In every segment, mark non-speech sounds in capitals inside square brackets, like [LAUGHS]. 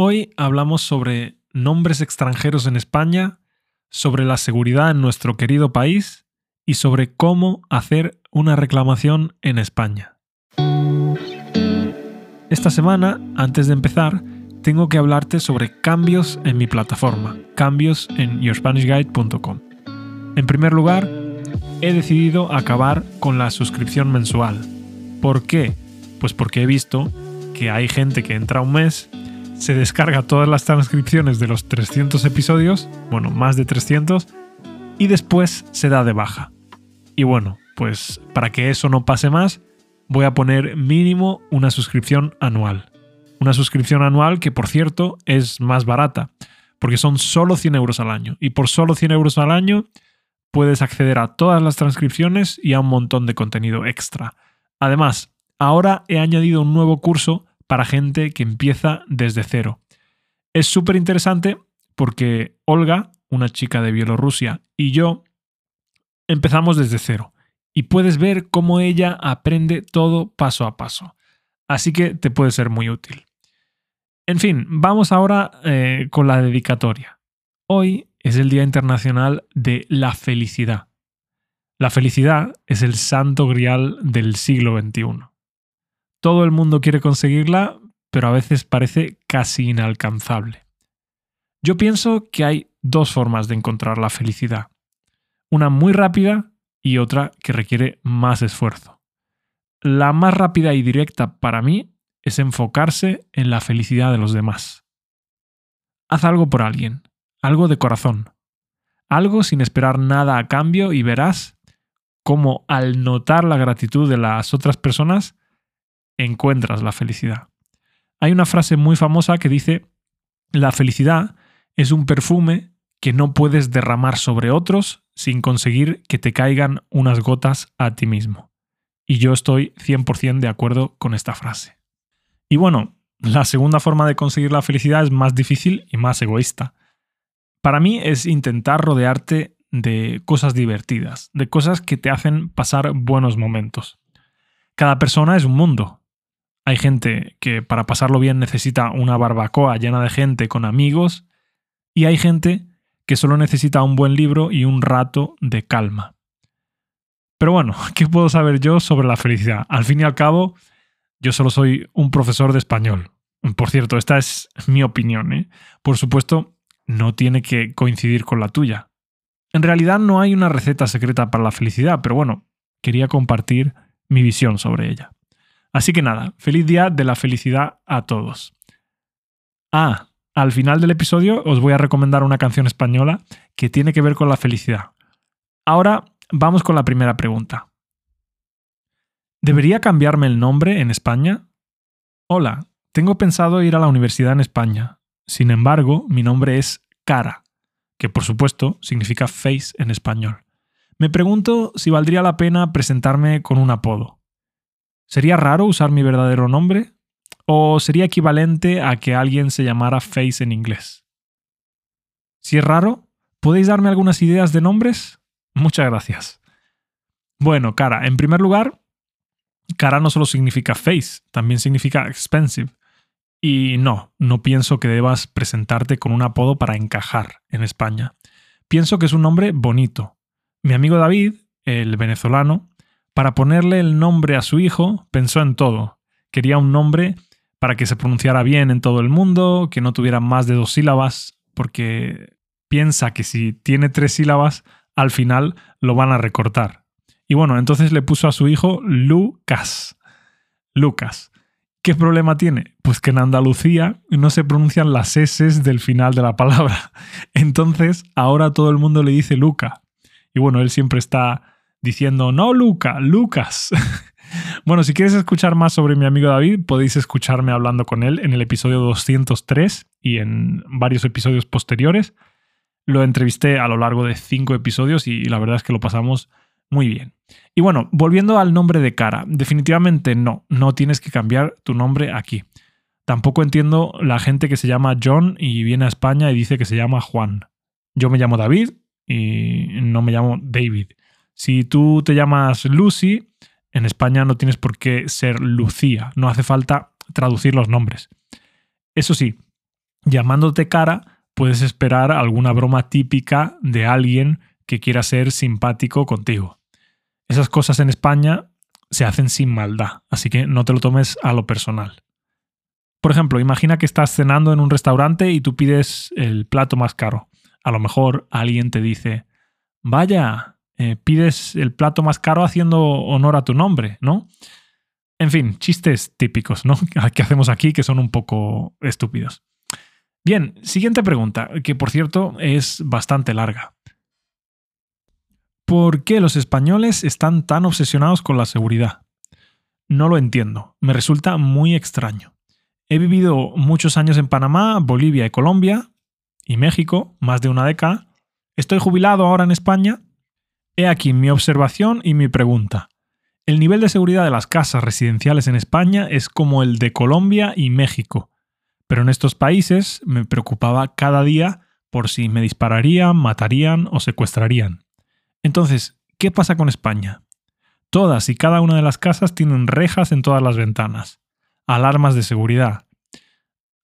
Hoy hablamos sobre nombres extranjeros en España, sobre la seguridad en nuestro querido país y sobre cómo hacer una reclamación en España. Esta semana, antes de empezar, tengo que hablarte sobre cambios en mi plataforma, cambios en yourspanishguide.com. En primer lugar, he decidido acabar con la suscripción mensual. ¿Por qué? Pues porque he visto que hay gente que entra un mes se descarga todas las transcripciones de los 300 episodios, bueno, más de 300, y después se da de baja. Y bueno, pues para que eso no pase más, voy a poner mínimo una suscripción anual. Una suscripción anual que, por cierto, es más barata, porque son solo 100 euros al año. Y por solo 100 euros al año puedes acceder a todas las transcripciones y a un montón de contenido extra. Además, ahora he añadido un nuevo curso para gente que empieza desde cero. Es súper interesante porque Olga, una chica de Bielorrusia, y yo empezamos desde cero. Y puedes ver cómo ella aprende todo paso a paso. Así que te puede ser muy útil. En fin, vamos ahora eh, con la dedicatoria. Hoy es el Día Internacional de la Felicidad. La felicidad es el santo grial del siglo XXI. Todo el mundo quiere conseguirla, pero a veces parece casi inalcanzable. Yo pienso que hay dos formas de encontrar la felicidad. Una muy rápida y otra que requiere más esfuerzo. La más rápida y directa para mí es enfocarse en la felicidad de los demás. Haz algo por alguien, algo de corazón, algo sin esperar nada a cambio y verás cómo al notar la gratitud de las otras personas encuentras la felicidad. Hay una frase muy famosa que dice, la felicidad es un perfume que no puedes derramar sobre otros sin conseguir que te caigan unas gotas a ti mismo. Y yo estoy 100% de acuerdo con esta frase. Y bueno, la segunda forma de conseguir la felicidad es más difícil y más egoísta. Para mí es intentar rodearte de cosas divertidas, de cosas que te hacen pasar buenos momentos. Cada persona es un mundo hay gente que para pasarlo bien necesita una barbacoa llena de gente con amigos y hay gente que solo necesita un buen libro y un rato de calma. Pero bueno, [LAUGHS] ¿qué puedo saber yo sobre la felicidad? Al fin y al cabo, yo solo soy un profesor de español. Por cierto, esta es mi opinión. ¿eh? Por supuesto, no tiene que coincidir con la tuya. En realidad no hay una receta secreta para la felicidad, pero bueno, quería compartir mi visión sobre ella. Así que nada, feliz día de la felicidad a todos. Ah, al final del episodio os voy a recomendar una canción española que tiene que ver con la felicidad. Ahora vamos con la primera pregunta. ¿Debería cambiarme el nombre en España? Hola, tengo pensado ir a la universidad en España. Sin embargo, mi nombre es Cara, que por supuesto significa face en español. Me pregunto si valdría la pena presentarme con un apodo. ¿Sería raro usar mi verdadero nombre? ¿O sería equivalente a que alguien se llamara Face en inglés? Si es raro, ¿podéis darme algunas ideas de nombres? Muchas gracias. Bueno, cara, en primer lugar, cara no solo significa face, también significa expensive. Y no, no pienso que debas presentarte con un apodo para encajar en España. Pienso que es un nombre bonito. Mi amigo David, el venezolano, para ponerle el nombre a su hijo, pensó en todo. Quería un nombre para que se pronunciara bien en todo el mundo, que no tuviera más de dos sílabas, porque piensa que si tiene tres sílabas, al final lo van a recortar. Y bueno, entonces le puso a su hijo Lucas. Lucas. ¿Qué problema tiene? Pues que en Andalucía no se pronuncian las S del final de la palabra. [LAUGHS] Entonces, ahora todo el mundo le dice Luca. Y bueno, él siempre está diciendo, no, Luca, Lucas. [LAUGHS] bueno, si quieres escuchar más sobre mi amigo David, podéis escucharme hablando con él en el episodio 203 y en varios episodios posteriores. Lo entrevisté a lo largo de cinco episodios y la verdad es que lo pasamos muy bien. Y bueno, volviendo al nombre de cara, definitivamente no, no tienes que cambiar tu nombre aquí. Tampoco entiendo la gente que se llama John y viene a España y dice que se llama Juan. Yo me llamo David y no me llamo David. Si tú te llamas Lucy, en España no tienes por qué ser Lucía, no hace falta traducir los nombres. Eso sí, Llamándote cara, puedes esperar alguna broma típica de alguien que quiera ser simpático contigo. Esas cosas en España se hacen sin maldad, así que no te lo tomes a lo personal. Por ejemplo, imagina que estás cenando en un restaurante y tú pides el plato más caro. A lo mejor alguien te dice, vaya, eh, pides el plato más caro haciendo honor a tu nombre, ¿no? En fin, chistes típicos, ¿no? [LAUGHS] Que hacemos aquí que son un poco estúpidos. Bien, siguiente pregunta, que por cierto es bastante larga. ¿Por qué los españoles están tan obsesionados con la seguridad? No lo entiendo, me resulta muy extraño. He vivido muchos años en Panamá, Bolivia y Colombia, y México, más de una década. Estoy jubilado ahora en España. He aquí mi observación y mi pregunta. El nivel de seguridad de las casas residenciales en España es como el de Colombia y México, pero en estos países me preocupaba cada día por si me dispararían, matarían o secuestrarían. Entonces, ¿qué pasa con España? Todas y cada una de las casas tienen rejas en todas las ventanas, alarmas de seguridad,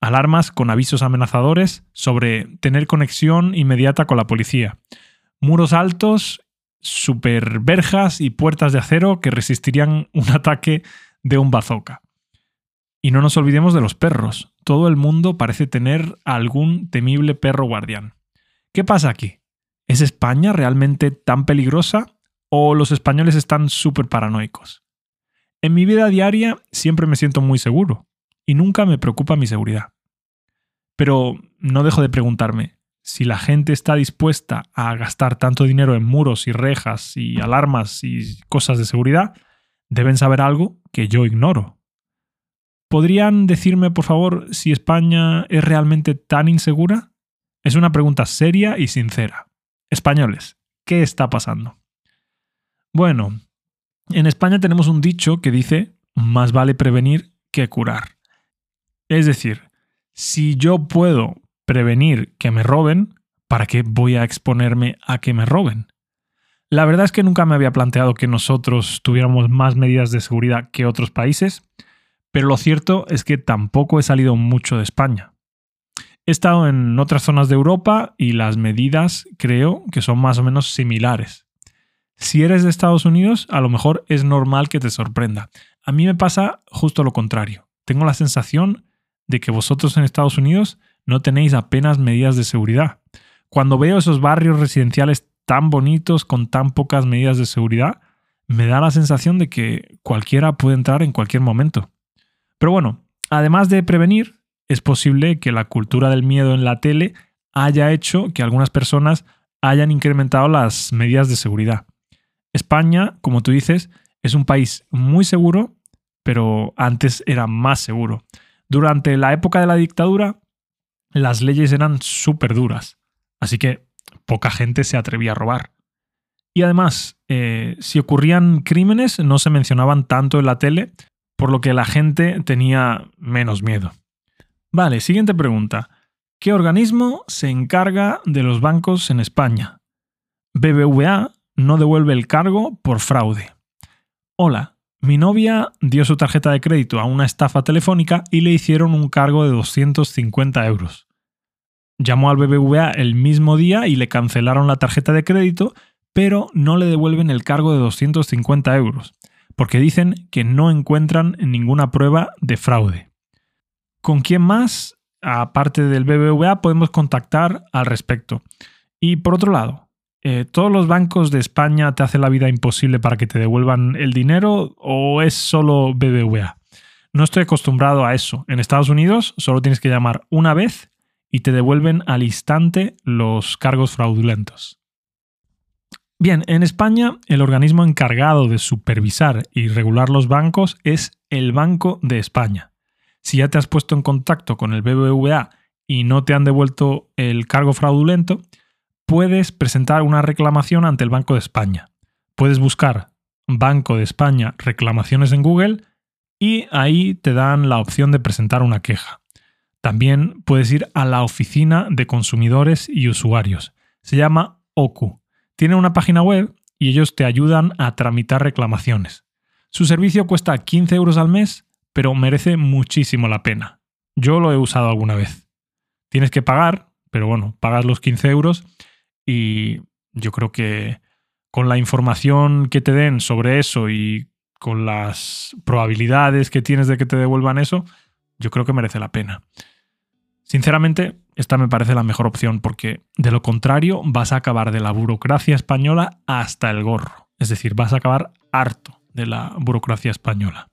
alarmas con avisos amenazadores sobre tener conexión inmediata con la policía, muros altos super verjas y puertas de acero que resistirían un [LAUGHS] ataque de un bazooka. Y no nos olvidemos de los perros. Todo el mundo parece tener algún temible perro guardián. ¿Qué pasa aquí? ¿Es España realmente tan peligrosa o los españoles están súper paranoicos? En mi vida diaria siempre me siento muy seguro y nunca me preocupa mi seguridad. Pero no dejo de preguntarme, si la gente está dispuesta a gastar tanto dinero en muros y rejas y alarmas y cosas de seguridad, deben saber algo que yo ignoro. ¿Podrían decirme, por favor, si España es realmente tan insegura? Es una pregunta seria y sincera. Españoles, ¿qué está pasando? Bueno, en España tenemos un dicho que dice, más vale prevenir que curar. Es decir, si yo puedo prevenir que me roben, ¿para qué voy a exponerme a que me roben? La verdad es que nunca me había planteado que nosotros tuviéramos más medidas de seguridad que otros países, pero lo cierto es que tampoco he salido mucho de España. He estado en otras zonas de Europa y las medidas creo que son más o menos similares. Si eres de Estados Unidos, a lo mejor es normal que te sorprenda. A mí me pasa justo lo contrario. Tengo la sensación de que vosotros en Estados Unidos no tenéis apenas medidas de seguridad. Cuando veo esos barrios residenciales tan bonitos con tan pocas medidas de seguridad, me da la sensación de que cualquiera puede entrar en cualquier momento. Pero bueno, además de prevenir, es posible que la cultura del miedo en la tele haya hecho que algunas personas hayan incrementado las medidas de seguridad. España, como tú dices, es un país muy seguro, pero antes era más seguro. Durante la época de la dictadura, las leyes eran súper duras, así que poca gente se atrevía a robar. Y además, eh, si ocurrían crímenes no se mencionaban tanto en la tele, por lo que la gente tenía menos miedo. Vale, siguiente pregunta. ¿Qué organismo se encarga de los bancos en España? BBVA no devuelve el cargo por fraude. Hola, mi novia dio su tarjeta de crédito a una estafa telefónica y le hicieron un cargo de 250 euros. Llamó al BBVA el mismo día y le cancelaron la tarjeta de crédito, pero no le devuelven el cargo de 250 euros, porque dicen que no encuentran ninguna prueba de fraude. ¿Con quién más, aparte del BBVA, podemos contactar al respecto? Y por otro lado, eh, ¿todos los bancos de España te hacen la vida imposible para que te devuelvan el dinero o es solo BBVA? No estoy acostumbrado a eso. En Estados Unidos solo tienes que llamar una vez y te devuelven al instante los cargos fraudulentos. Bien, en España el organismo encargado de supervisar y regular los bancos es el Banco de España. Si ya te has puesto en contacto con el BBVA y no te han devuelto el cargo fraudulento, puedes presentar una reclamación ante el Banco de España. Puedes buscar Banco de España reclamaciones en Google y ahí te dan la opción de presentar una queja. También puedes ir a la Oficina de Consumidores y Usuarios. Se llama OCU. Tiene una página web y ellos te ayudan a tramitar reclamaciones. Su servicio cuesta 15 euros al mes, pero merece muchísimo la pena. Yo lo he usado alguna vez. Tienes que pagar, pero bueno, pagas los 15 euros y yo creo que con la información que te den sobre eso y con las probabilidades que tienes de que te devuelvan eso, yo creo que merece la pena. Sinceramente, esta me parece la mejor opción porque de lo contrario vas a acabar de la burocracia española hasta el gorro. Es decir, vas a acabar harto de la burocracia española.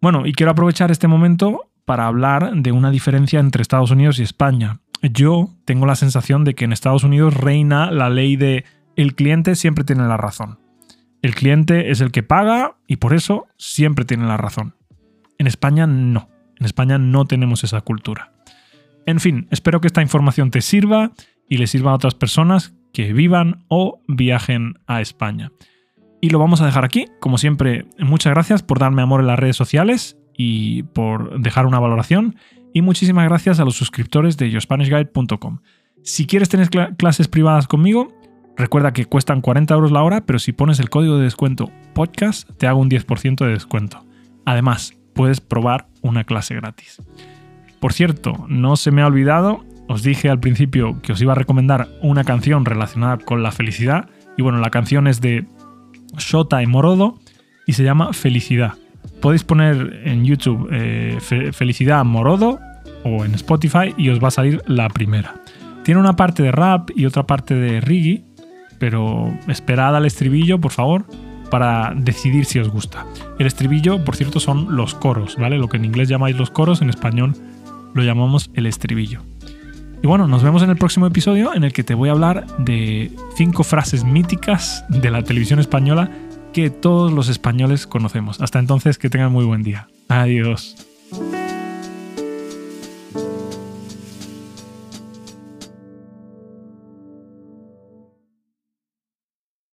Bueno, y quiero aprovechar este momento para hablar de una diferencia entre Estados Unidos y España. Yo tengo la sensación de que en Estados Unidos reina la ley de el cliente siempre tiene la razón. El cliente es el que paga y por eso siempre tiene la razón. En España no. En España no tenemos esa cultura. En fin, espero que esta información te sirva y le sirva a otras personas que vivan o viajen a España. Y lo vamos a dejar aquí. Como siempre, muchas gracias por darme amor en las redes sociales y por dejar una valoración. Y muchísimas gracias a los suscriptores de yourspanishguide.com. Si quieres tener clases privadas conmigo, recuerda que cuestan 40 euros la hora, pero si pones el código de descuento podcast, te hago un 10% de descuento. Además, puedes probar una clase gratis. Por cierto, no se me ha olvidado, os dije al principio que os iba a recomendar una canción relacionada con la felicidad. Y bueno, la canción es de Shota y Morodo y se llama Felicidad. Podéis poner en YouTube eh, Felicidad Morodo o en Spotify y os va a salir la primera. Tiene una parte de rap y otra parte de reggae, pero esperad al estribillo, por favor, para decidir si os gusta. El estribillo, por cierto, son los coros, ¿vale? Lo que en inglés llamáis los coros, en español lo llamamos el estribillo. Y bueno, nos vemos en el próximo episodio en el que te voy a hablar de cinco frases míticas de la televisión española que todos los españoles conocemos. Hasta entonces, que tengan muy buen día. Adiós.